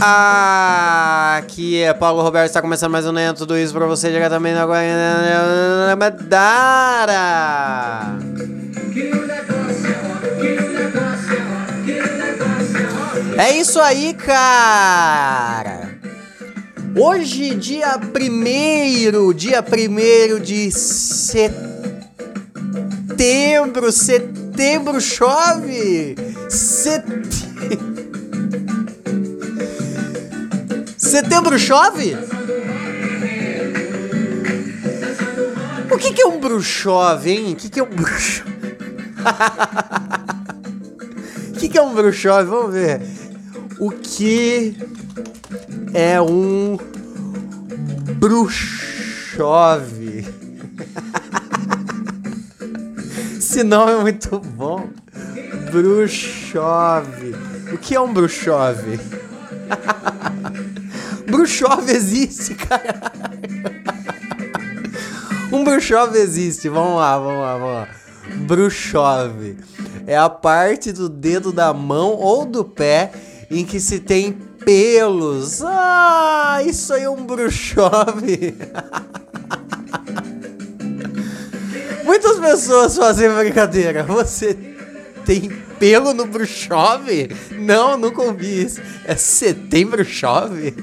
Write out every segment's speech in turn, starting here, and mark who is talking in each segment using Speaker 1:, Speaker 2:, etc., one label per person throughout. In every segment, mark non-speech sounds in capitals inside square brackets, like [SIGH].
Speaker 1: Aqui é Paulo Roberto, está começando mais um Nento, tudo isso pra você diretamente na Madara. É isso aí, cara! Hoje, dia primeiro, dia primeiro de setembro, setembro chove! Setembro... Setembro chove? O que, que é um bruxove, hein? O que, que é um bruxo? [LAUGHS] O que, que é um bruxove? Vamos ver. O que é um bruxove? Esse nome é muito bom. Bruxove. O que é um bruxove? [LAUGHS] bruxove existe, cara. Um bruxove existe. Vamos lá, vamos lá, vamos lá. Bruxove é a parte do dedo da mão ou do pé em que se tem pelos. Ah, isso aí é um bruxove. [LAUGHS] Muitas pessoas fazem brincadeira. Você tem pelo no bruxove? Não, nunca ouvi isso. É setembro chove?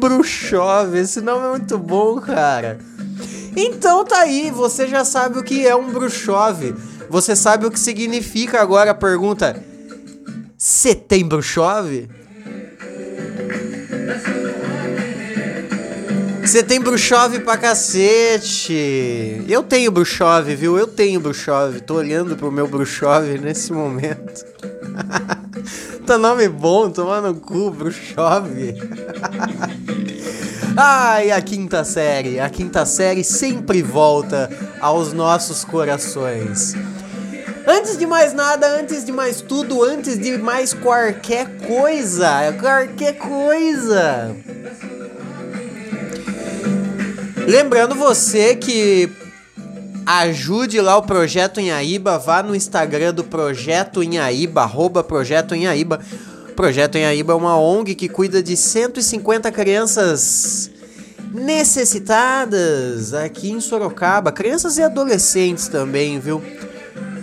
Speaker 1: bruxove, esse nome é muito bom, cara. Então tá aí, você já sabe o que é um bruxove. Você sabe o que significa agora a pergunta: Setembro chove? Setembro chove pra cacete. Eu tenho bruxove, viu? Eu tenho bruxove. Tô olhando pro meu bruxove nesse momento. [LAUGHS] tá nome bom, tomar no cu, bruxove. [LAUGHS] Ai, a quinta série. A quinta série sempre volta aos nossos corações. Antes de mais nada, antes de mais tudo, antes de mais qualquer coisa, qualquer coisa. Lembrando você que ajude lá o Projeto Inhaíba, vá no Instagram do Projeto Inhaíba, arroba Projeto Inhaíba. Projeto Inhaíba é uma ONG que cuida de 150 crianças necessitadas aqui em Sorocaba, crianças e adolescentes também, viu?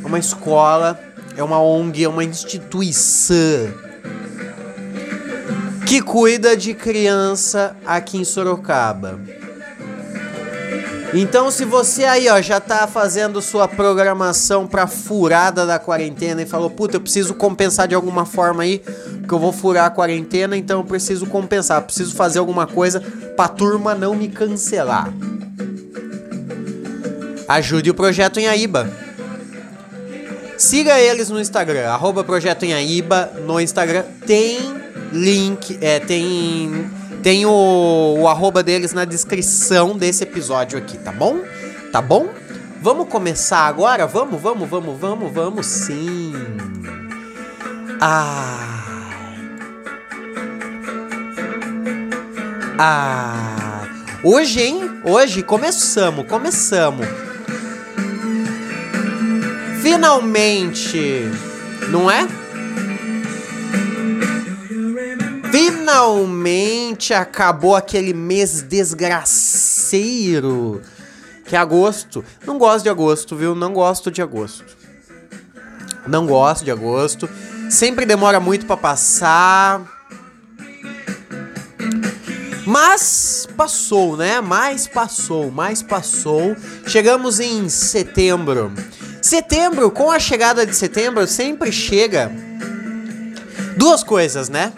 Speaker 1: É uma escola, é uma ONG, é uma instituição que cuida de criança aqui em Sorocaba. Então, se você aí, ó, já tá fazendo sua programação pra furada da quarentena e falou, puta, eu preciso compensar de alguma forma aí, que eu vou furar a quarentena, então eu preciso compensar, preciso fazer alguma coisa pra turma não me cancelar. Ajude o Projeto em Aíba. Siga eles no Instagram, arroba Projeto em Aíba no Instagram. Tem link, é, tem tem o, o arroba deles na descrição desse episódio aqui, tá bom? Tá bom? Vamos começar agora? Vamos, vamos, vamos, vamos, vamos sim. Ah. Ah. Hoje, hein? Hoje começamos, começamos. Finalmente, não é? Finalmente acabou aquele mês desgraceiro que é agosto. Não gosto de agosto, viu? Não gosto de agosto. Não gosto de agosto. Sempre demora muito para passar. Mas passou, né? Mais passou, mais passou. Chegamos em setembro. Setembro, com a chegada de setembro, sempre chega duas coisas, né?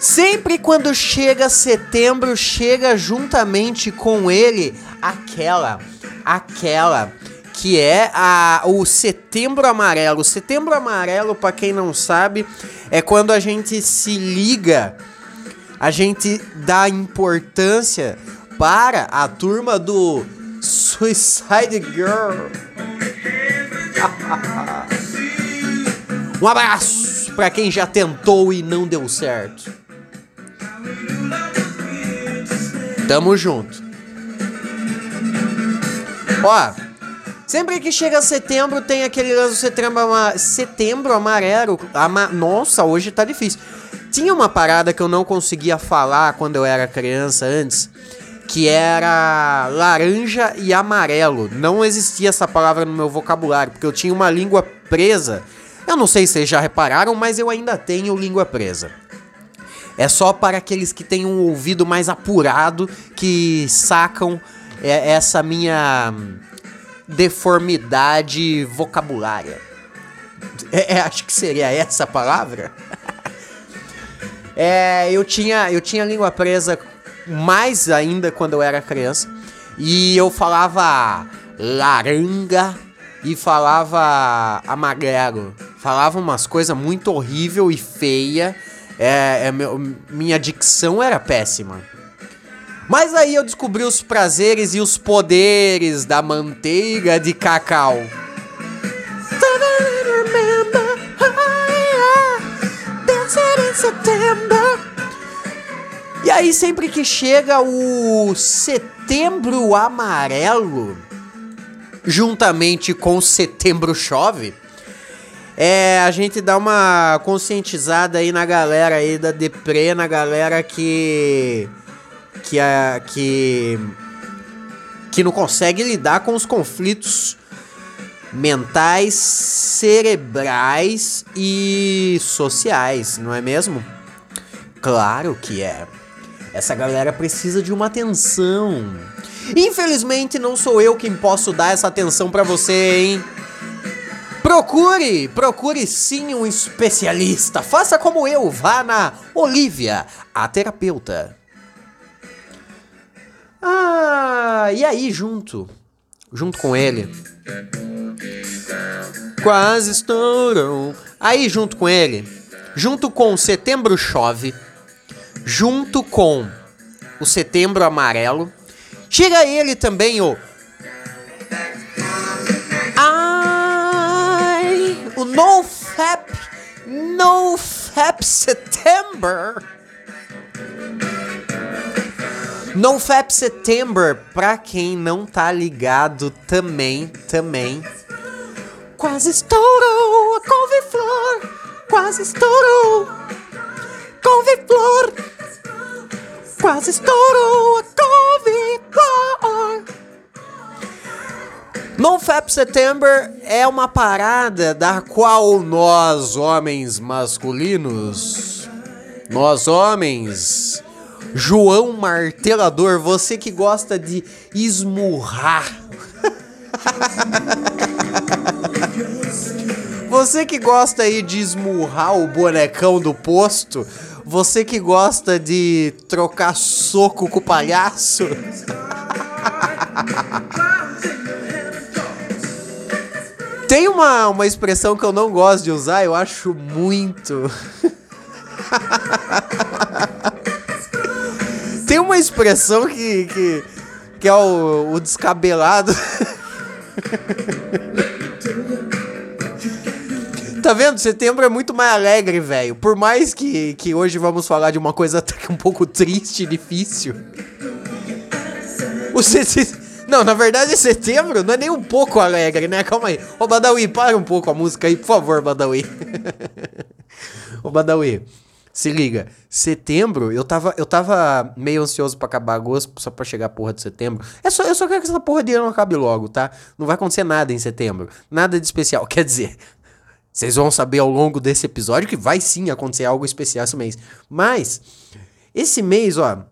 Speaker 1: Sempre quando chega setembro, chega juntamente com ele aquela, aquela que é a, o Setembro Amarelo. Setembro Amarelo, para quem não sabe, é quando a gente se liga, a gente dá importância para a turma do Suicide Girl. [LAUGHS] Um abraço para quem já tentou e não deu certo. Tamo junto. Ó, sempre que chega setembro tem aquele setembro, ama setembro amarelo. Ama Nossa, hoje tá difícil. Tinha uma parada que eu não conseguia falar quando eu era criança antes, que era laranja e amarelo. Não existia essa palavra no meu vocabulário, porque eu tinha uma língua presa. Eu não sei se vocês já repararam, mas eu ainda tenho língua presa. É só para aqueles que têm um ouvido mais apurado que sacam é, essa minha deformidade vocabulária. É, é, acho que seria essa a palavra. [LAUGHS] é, eu tinha eu tinha língua presa mais ainda quando eu era criança e eu falava laranga e falava amarelo. Falava umas coisas muito horrível e feia é, é minha dicção era péssima. Mas aí eu descobri os prazeres e os poderes da manteiga de cacau. E aí sempre que chega o setembro amarelo, juntamente com setembro chove, é a gente dá uma conscientizada aí na galera aí da deprê, na galera que que que que não consegue lidar com os conflitos mentais, cerebrais e sociais, não é mesmo? Claro que é. Essa galera precisa de uma atenção. Infelizmente não sou eu quem posso dar essa atenção para você, hein? Procure, procure sim um especialista. Faça como eu, vá na Olivia, a terapeuta. Ah, e aí junto, junto com ele. Quase estourou. Aí junto com ele, junto com Setembro Chove, junto com o Setembro Amarelo, chega ele também o o NoFap, NoFap September. NoFap September, pra quem não tá ligado também, também. Quase estourou a couve-flor, quase estourou couve-flor, quase estourou a couve-flor. NoFap September é uma parada da qual nós, homens masculinos, nós homens, João Martelador, você que gosta de esmurrar. [LAUGHS] Você que gosta aí de esmurrar o bonecão do posto, você que gosta de trocar soco com o palhaço. [LAUGHS] Tem uma, uma expressão que eu não gosto de usar, eu acho muito. [LAUGHS] Tem uma expressão que, que, que é o, o descabelado. [LAUGHS] Tá vendo? Setembro é muito mais alegre, velho. Por mais que, que hoje vamos falar de uma coisa [LAUGHS] um pouco triste e difícil. O. Não, na verdade, setembro não é nem um pouco alegre, né? Calma aí. Ô, Badawi, para um pouco a música aí, por favor, Badawi. [LAUGHS] Ô, Badawi, se liga. Setembro, eu tava, eu tava meio ansioso pra acabar agosto, só pra chegar a porra de setembro. É só, eu só quero que essa porra de ano acabe logo, tá? Não vai acontecer nada em setembro. Nada de especial. [LAUGHS] Quer dizer, vocês vão saber ao longo desse episódio que vai sim acontecer algo especial esse mês. Mas, esse mês, ó.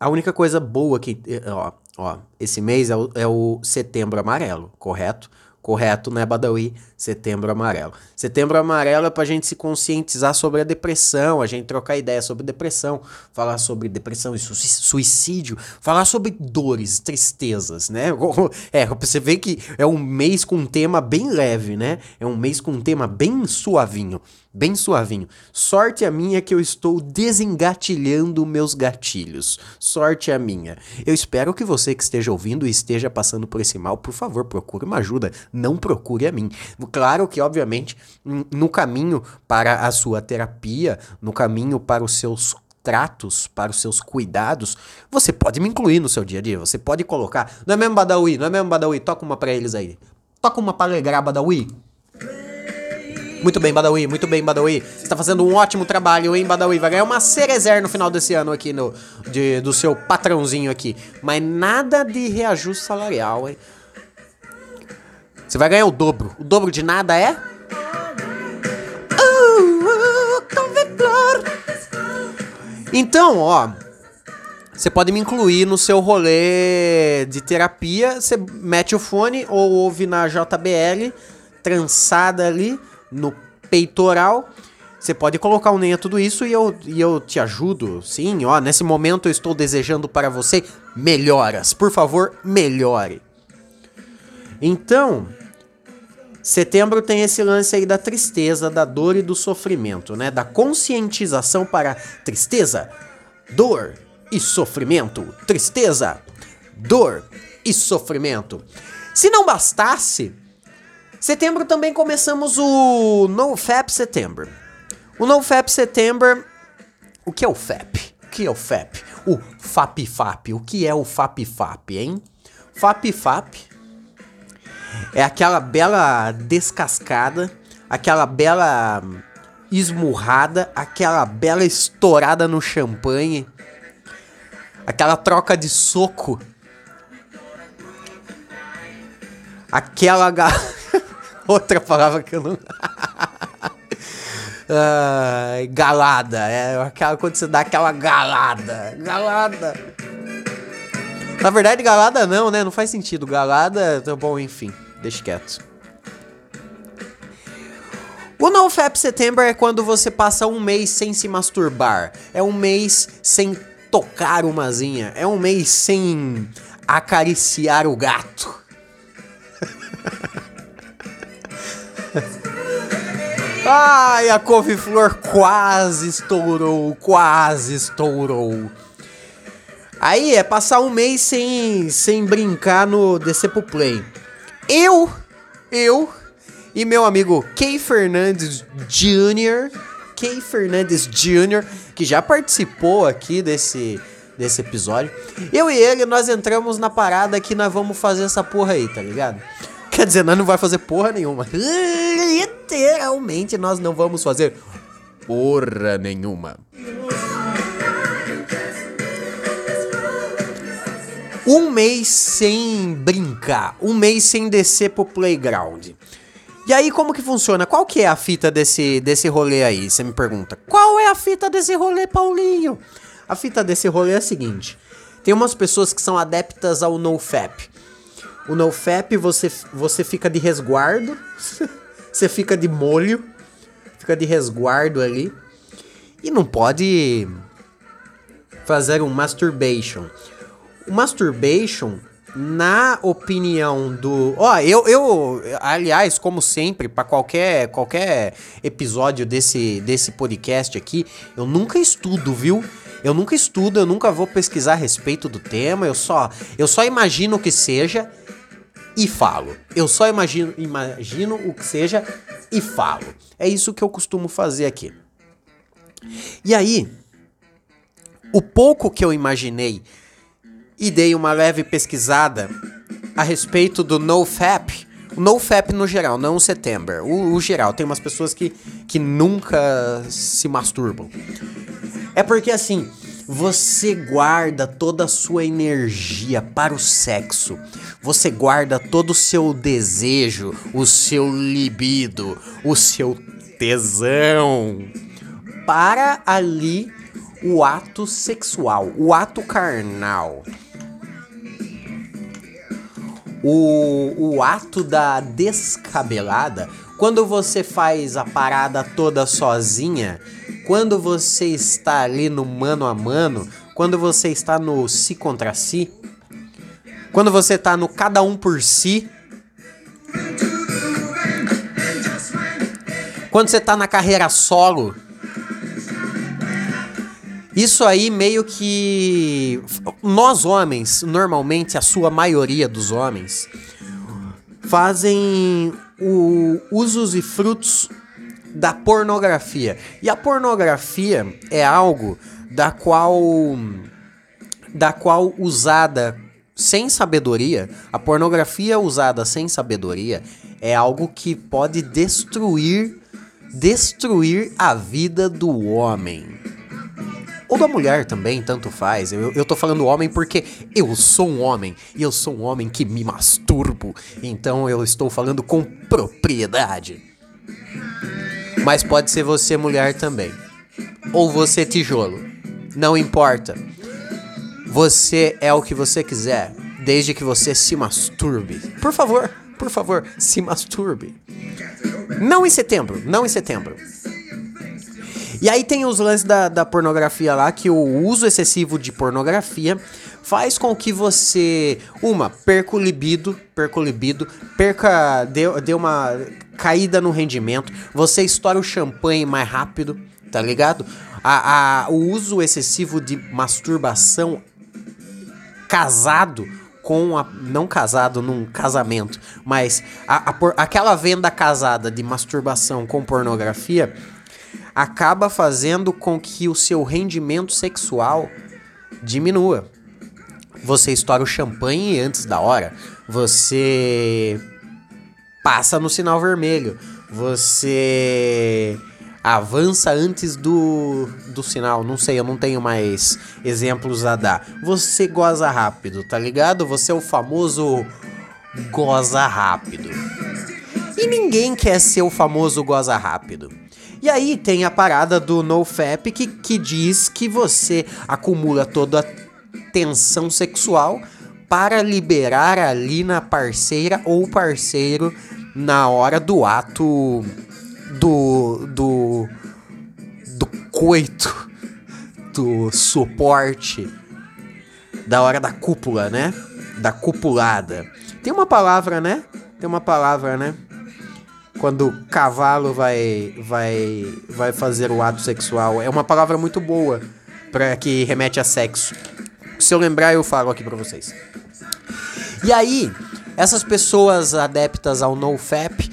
Speaker 1: A única coisa boa que. Ó, Ó, esse mês é o, é o setembro amarelo, correto? Correto, né, Badawi? Setembro amarelo. Setembro amarelo é pra gente se conscientizar sobre a depressão, a gente trocar ideia sobre depressão, falar sobre depressão e suicídio, falar sobre dores, tristezas, né? [LAUGHS] É, você vê que é um mês com um tema bem leve, né? É um mês com um tema bem suavinho bem suavinho. Sorte a minha que eu estou desengatilhando meus gatilhos. Sorte a minha. Eu espero que você que esteja ouvindo e esteja passando por esse mal, por favor, procure uma ajuda. não procure a mim. Claro que, obviamente, no caminho para a sua terapia, no caminho para os seus tratos, para os seus cuidados, você pode me incluir no seu dia a dia. Você pode colocar. Não é mesmo Badawi? Não é mesmo Badawi? Toca uma pra eles aí. Toca uma pra alegrar, Badawi. Muito bem, Badawi, muito bem, Badawi. Você tá fazendo um ótimo trabalho, hein, Badawi? Vai ganhar uma cerezer no final desse ano aqui no, de, do seu patrãozinho aqui. Mas nada de reajuste salarial, hein? Você vai ganhar o dobro. O dobro de nada é? Então, ó, você pode me incluir no seu rolê de terapia. Você mete o fone ou ouve na JBL, trançada ali no peitoral. Você pode colocar um nem a tudo isso e eu, e eu te ajudo. Sim, ó, nesse momento eu estou desejando para você melhoras. Por favor, melhore. Então, setembro tem esse lance aí da tristeza, da dor e do sofrimento, né? Da conscientização para tristeza, dor e sofrimento. Tristeza, dor e sofrimento. Se não bastasse, Setembro também começamos o NoFap Setembro. O NoFap Setembro, o que é o FAP? O que é o FAP? O FAP-FAP. O que é o FAP-FAP, hein? FAP-FAP é aquela bela descascada, aquela bela esmurrada, aquela bela estourada no champanhe, aquela troca de soco, aquela [LAUGHS] Outra palavra que eu não. [LAUGHS] uh, galada. É aquela quando você dá aquela galada. Galada. Na verdade, galada não, né? Não faz sentido. Galada, tá bom, enfim. Deixa quieto. O NoFap Setembro é quando você passa um mês sem se masturbar. É um mês sem tocar umazinha. É um mês sem acariciar o gato. [LAUGHS] Ai, a couve-flor quase estourou, quase estourou. Aí é passar um mês sem, sem brincar no DC Pro Play. Eu, eu e meu amigo Kay Fernandes Jr., Kay Fernandes Jr., que já participou aqui desse, desse episódio. Eu e ele, nós entramos na parada que nós vamos fazer essa porra aí, tá ligado? Quer dizer, nós não vai fazer porra nenhuma. Literalmente nós não vamos fazer porra nenhuma. Um mês sem brincar, um mês sem descer pro playground. E aí, como que funciona? Qual que é a fita desse, desse rolê aí? Você me pergunta. Qual é a fita desse rolê, Paulinho? A fita desse rolê é a seguinte. Tem umas pessoas que são adeptas ao NoFap. O NoFap você, você fica de resguardo, [LAUGHS] você fica de molho, fica de resguardo ali. E não pode fazer um masturbation. O masturbation, na opinião do. Ó, eu, eu. Aliás, como sempre, para qualquer, qualquer episódio desse, desse podcast aqui, eu nunca estudo, viu? Eu nunca estudo, eu nunca vou pesquisar a respeito do tema, eu só, eu só imagino que seja e falo. Eu só imagino, imagino o que seja e falo. É isso que eu costumo fazer aqui. E aí, o pouco que eu imaginei e dei uma leve pesquisada a respeito do NoFap, NoFap no geral, não o September, o, o geral, tem umas pessoas que, que nunca se masturbam. É porque assim, você guarda toda a sua energia para o sexo. Você guarda todo o seu desejo, o seu libido, o seu tesão para ali o ato sexual, o ato carnal. O, o ato da descabelada, quando você faz a parada toda sozinha quando você está ali no mano a mano, quando você está no si contra si, quando você está no cada um por si, quando você está na carreira solo, isso aí meio que nós homens, normalmente a sua maioria dos homens, fazem o usos e frutos da pornografia. E a pornografia é algo da qual da qual usada sem sabedoria, a pornografia usada sem sabedoria é algo que pode destruir destruir a vida do homem. Ou da mulher também, tanto faz. Eu, eu tô falando homem porque eu sou um homem. E eu sou um homem que me masturbo. Então eu estou falando com propriedade. Mas pode ser você mulher também. Ou você tijolo. Não importa. Você é o que você quiser, desde que você se masturbe. Por favor, por favor, se masturbe. Não em setembro, não em setembro. E aí tem os lances da, da pornografia lá, que o uso excessivo de pornografia faz com que você, uma, perca o libido, perca o libido, perca, dê, dê uma caída no rendimento, você estoura o champanhe mais rápido, tá ligado? A, a, o uso excessivo de masturbação casado com a. Não casado num casamento, mas a, a, aquela venda casada de masturbação com pornografia acaba fazendo com que o seu rendimento sexual diminua. Você estoura o champanhe antes da hora, você passa no sinal vermelho, você avança antes do, do sinal. Não sei, eu não tenho mais exemplos a dar. Você goza rápido, tá ligado? Você é o famoso goza rápido. E ninguém quer ser o famoso goza rápido. E aí tem a parada do NoFap que, que diz que você acumula toda a tensão sexual para liberar ali na parceira ou parceiro na hora do ato do do do coito, do suporte da hora da cúpula, né? Da cupulada. Tem uma palavra, né? Tem uma palavra, né? Quando o cavalo vai, vai, vai fazer o ato sexual. É uma palavra muito boa para que remete a sexo. Se eu lembrar, eu falo aqui para vocês. E aí, essas pessoas adeptas ao NoFap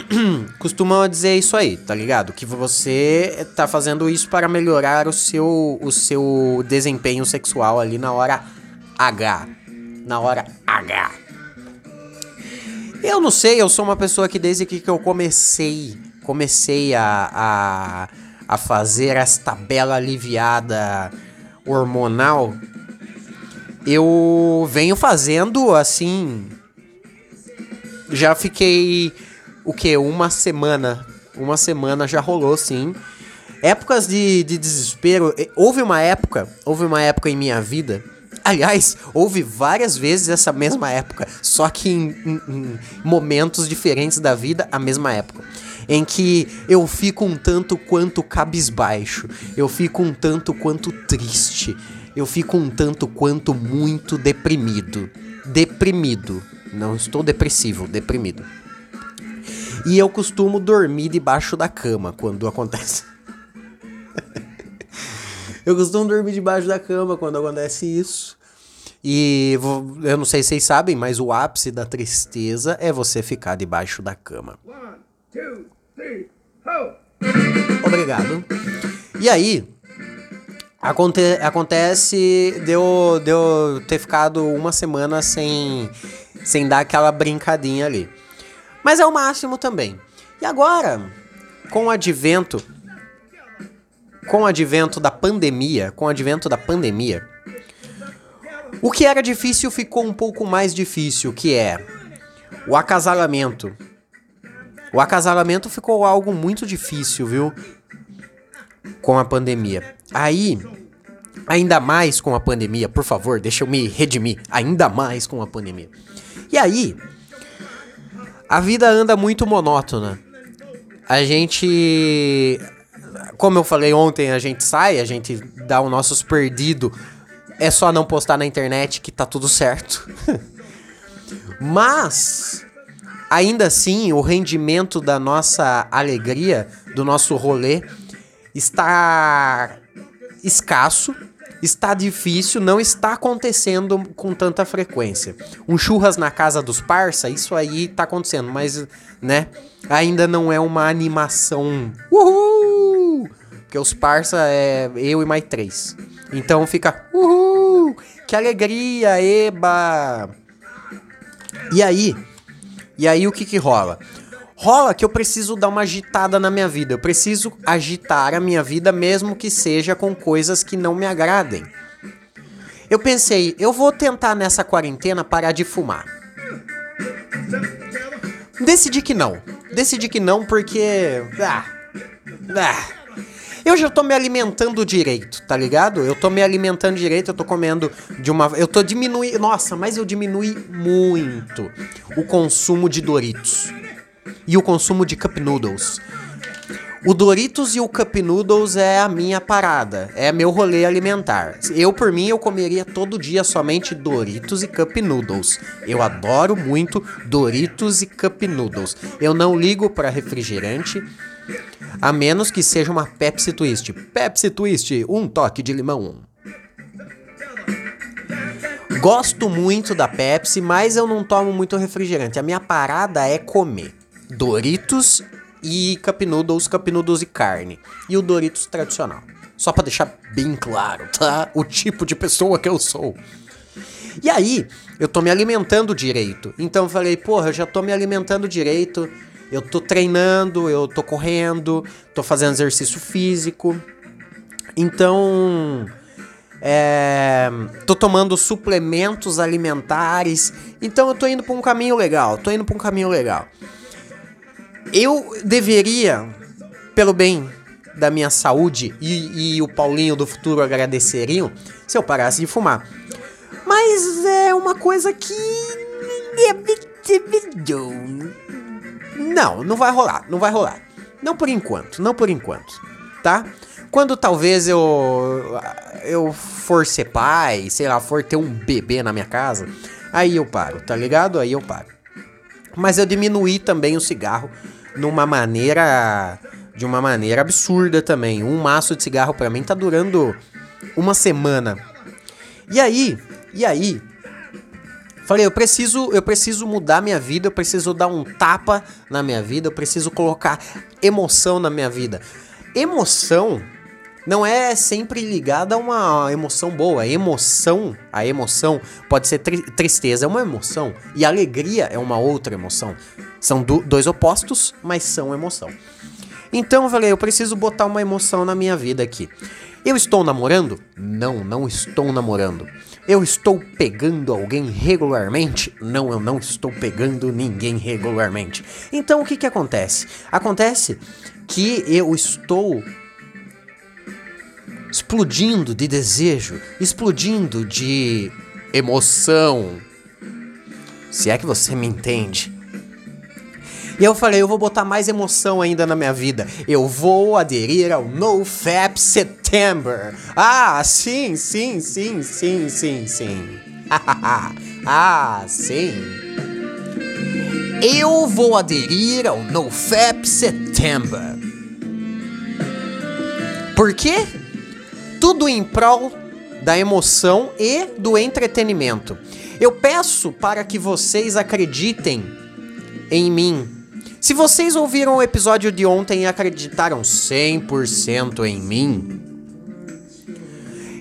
Speaker 1: [CLEARS THROAT] costumam dizer isso aí, tá ligado? Que você tá fazendo isso para melhorar o seu, o seu desempenho sexual ali na hora H. Na hora H. Eu não sei, eu sou uma pessoa que desde que eu comecei, comecei a, a, a fazer esta bela aliviada hormonal, eu venho fazendo assim. Já fiquei o que? Uma semana. Uma semana já rolou, sim. Épocas de, de desespero. Houve uma época, houve uma época em minha vida Aliás, houve várias vezes essa mesma época, só que em, em, em, momentos diferentes da vida, a mesma época. Em que eu fico um tanto quanto cabisbaixo, eu fico um tanto quanto triste, eu fico um tanto quanto muito deprimido. Deprimido. Não estou depressivo, deprimido. E eu costumo dormir debaixo da cama quando acontece. [LAUGHS] Eu costumo dormir debaixo da cama quando acontece isso. E eu não sei se vocês sabem, mas o ápice da tristeza é você ficar debaixo da cama. One, two, three, Obrigado. E aí, aconte acontece de eu, de ter ficado uma semana sem, sem dar aquela brincadinha ali. Mas é o máximo também. E agora, com o advento com o advento da pandemia, com o advento da pandemia, o que era difícil ficou um pouco mais difícil, que é o acasalamento. O acasalamento ficou algo muito difícil, viu? Com a pandemia. Aí, ainda mais com a pandemia, por favor, deixa eu me redimir. Ainda mais com a pandemia. E aí, a vida anda muito monótona. A gente como eu falei ontem, a gente sai, a gente dá os nossos perdidos. É só não postar na internet que tá tudo certo. [LAUGHS] Mas, ainda assim, o rendimento da nossa alegria, do nosso rolê, está escasso. está difícil, não está acontecendo com tanta frequência. Um churras na casa dos parça, isso aí tá acontecendo, mas, né, ainda não é uma animação. Uhul! Porque os parça é eu e mais três. Então fica, uhul! Que alegria, eba! E aí, e aí o que que rola? rola que eu preciso dar uma agitada na minha vida. Eu preciso agitar a minha vida, mesmo que seja com coisas que não me agradem. Eu pensei, eu vou tentar nessa quarentena parar de fumar. Decidi que não. Decidi que não porque. Ah, ah, eu já tô me alimentando direito, tá ligado? Eu tô me alimentando direito, eu tô comendo de uma. Eu tô diminuindo. Nossa, mas eu diminui muito o consumo de Doritos e o consumo de Cup Noodles. O Doritos e o Cup Noodles é a minha parada, é meu rolê alimentar. Eu, por mim, eu comeria todo dia somente Doritos e Cup Noodles. Eu adoro muito Doritos e Cup Noodles. Eu não ligo para refrigerante, a menos que seja uma Pepsi Twist. Pepsi Twist, um toque de limão. Gosto muito da Pepsi, mas eu não tomo muito refrigerante. A minha parada é comer. Doritos e Cup Noodles, Cup Noodles e carne. E o Doritos tradicional. Só para deixar bem claro, tá? O tipo de pessoa que eu sou. E aí, eu tô me alimentando direito. Então eu falei, porra, eu já tô me alimentando direito. Eu tô treinando, eu tô correndo, tô fazendo exercício físico. Então, é, tô tomando suplementos alimentares. Então eu tô indo pra um caminho legal. Tô indo pra um caminho legal eu deveria, pelo bem da minha saúde, e, e o Paulinho do futuro agradeceriam se eu parasse de fumar. Mas é uma coisa que. Não, não vai rolar, não vai rolar. Não por enquanto, não por enquanto, tá? Quando talvez eu eu for ser pai, sei lá, for ter um bebê na minha casa, aí eu paro, tá ligado? Aí eu paro. Mas eu diminuí também o cigarro numa maneira de uma maneira absurda também. Um maço de cigarro para mim tá durando uma semana. E aí, e aí, falei, eu preciso, eu preciso mudar minha vida, eu preciso dar um tapa na minha vida, eu preciso colocar emoção na minha vida. Emoção não é sempre ligada a uma emoção boa. A emoção, a emoção pode ser tri tristeza, é uma emoção. E alegria é uma outra emoção. São do, dois opostos, mas são emoção. Então eu falei, eu preciso botar uma emoção na minha vida aqui. Eu estou namorando? Não, não estou namorando. Eu estou pegando alguém regularmente? Não, eu não estou pegando ninguém regularmente. Então o que que acontece? Acontece que eu estou explodindo de desejo, explodindo de emoção. Se é que você me entende. E eu falei, eu vou botar mais emoção ainda na minha vida. Eu vou aderir ao NoFap September. Ah, sim, sim, sim, sim, sim, sim. [LAUGHS] ah, sim. Eu vou aderir ao NoFap September. Por quê? tudo em prol da emoção e do entretenimento. Eu peço para que vocês acreditem em mim. Se vocês ouviram o episódio de ontem e acreditaram 100% em mim,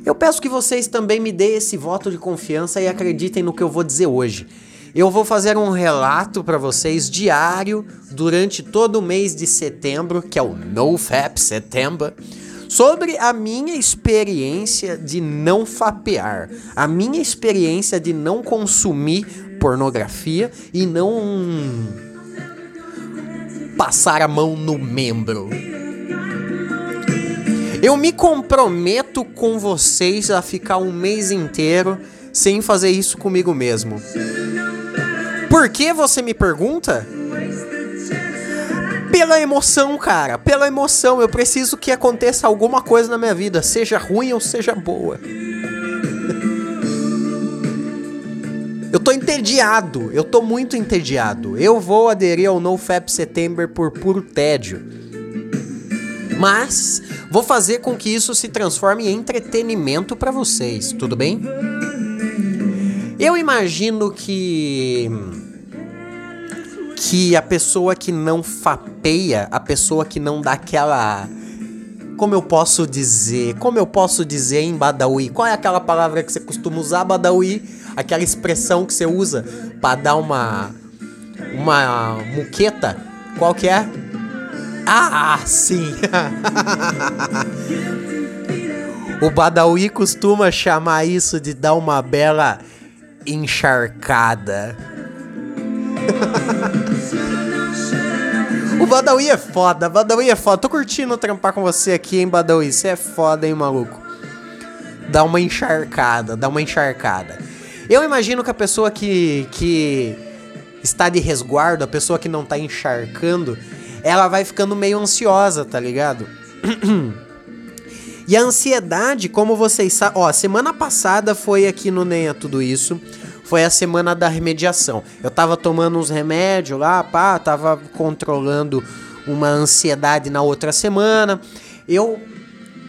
Speaker 1: eu peço que vocês também me deem esse voto de confiança e acreditem no que eu vou dizer hoje. Eu vou fazer um relato para vocês diário durante todo o mês de setembro, que é o NoFap Setembro sobre a minha experiência de não fapear, a minha experiência de não consumir pornografia e não passar a mão no membro. Eu me comprometo com vocês a ficar um mês inteiro sem fazer isso comigo mesmo. Por que você me pergunta? Pela emoção, cara. Pela emoção. Eu preciso que aconteça alguma coisa na minha vida, seja ruim ou seja boa. Eu tô entediado. Eu tô muito entediado. Eu vou aderir ao NoFap September por puro tédio. Mas vou fazer com que isso se transforme em entretenimento para vocês, tudo bem? Eu imagino que que a pessoa que não fapeia, a pessoa que não dá aquela como eu posso dizer? Como eu posso dizer em Badawi? Qual é aquela palavra que você costuma usar, Badawi? Aquela expressão que você usa para dar uma uma muqueta? Qual que é? Ah, sim. [LAUGHS] o Badawi costuma chamar isso de dar uma bela encharcada. [LAUGHS] O Badawi é foda, Badawi é foda. Tô curtindo trampar com você aqui, hein, Badawi. Você é foda, hein, maluco. Dá uma encharcada, dá uma encharcada. Eu imagino que a pessoa que, que está de resguardo, a pessoa que não tá encharcando, ela vai ficando meio ansiosa, tá ligado? [CLEARS THROAT] e a ansiedade, como vocês sabem, ó, semana passada foi aqui no NEA tudo isso foi a semana da remediação. Eu tava tomando uns remédios lá, pá, tava controlando uma ansiedade na outra semana. Eu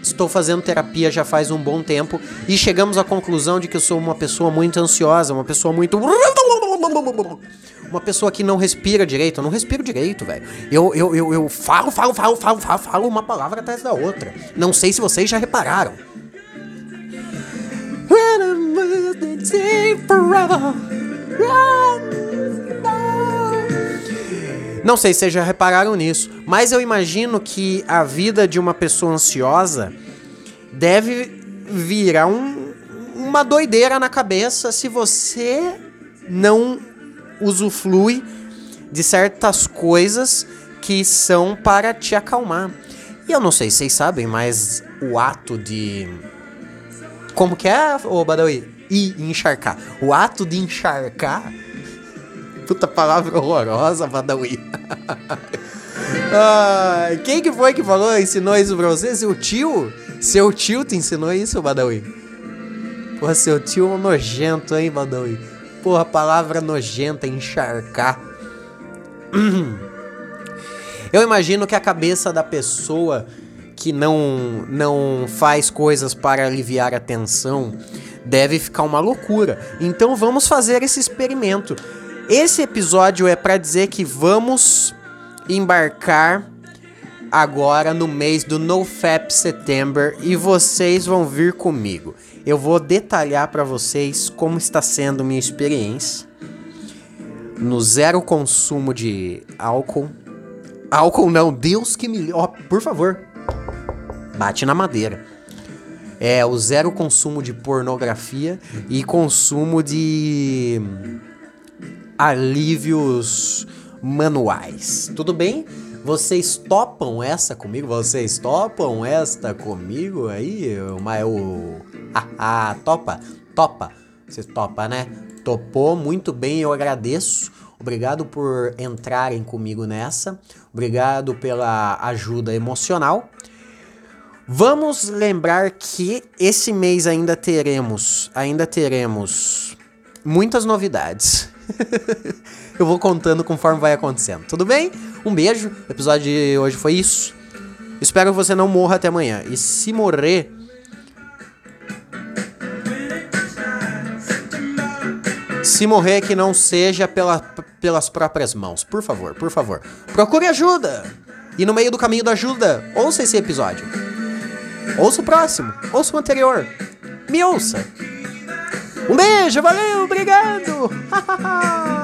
Speaker 1: estou fazendo terapia já faz um bom tempo e chegamos à conclusão de que eu sou uma pessoa muito ansiosa, uma pessoa muito [LAUGHS] uma pessoa que não respira direito, eu não respiro direito, velho. Eu, eu, eu, eu falo, falo, falo, falo, falo, falo uma palavra atrás da outra. Não sei se vocês já repararam. Não sei se vocês já repararam nisso, mas eu imagino que a vida de uma pessoa ansiosa deve virar um, uma doideira na cabeça se você não usufrui de certas coisas que são para te acalmar. E eu não sei se vocês sabem, mas o ato de como que é, ô Badawi? E encharcar. O ato de encharcar. Puta palavra horrorosa, Badawi. ah, [LAUGHS] quem que foi que falou, ensinou isso pra você? Seu tio? Seu tio te ensinou isso, Badawi? Porra, seu tio é um nojento, hein, Badawi? Porra, palavra nojenta, encharcar. [CLEARS THROAT] Eu imagino que a cabeça da pessoa que não, não faz coisas para aliviar a tensão, deve ficar uma loucura. Então vamos fazer esse experimento. Esse episódio é para dizer que vamos embarcar agora no mês do NoFap September e vocês vão vir comigo. Eu vou detalhar para vocês como está sendo minha experiência no zero consumo de álcool. Álcool não, Deus que me. Oh, por favor, bate na madeira. É o zero consumo de pornografia e consumo de alívios manuais. Tudo bem? Vocês topam essa comigo? Vocês topam esta comigo aí? Mas o. Haha, topa? Topa. Você topa, né? Topou muito bem, eu agradeço. Obrigado por entrarem comigo nessa. Obrigado pela ajuda emocional. Vamos lembrar que esse mês ainda teremos, ainda teremos muitas novidades. [LAUGHS] Eu vou contando conforme vai acontecendo. Tudo bem? Um beijo. O episódio de hoje foi isso. Espero que você não morra até amanhã. E se morrer, Se morrer, que não seja pela, pelas próprias mãos. Por favor, por favor. Procure ajuda! E no meio do caminho da ajuda, ouça esse episódio. Ouça o próximo, ouça o anterior. Me ouça. Um beijo, valeu, obrigado. [LAUGHS]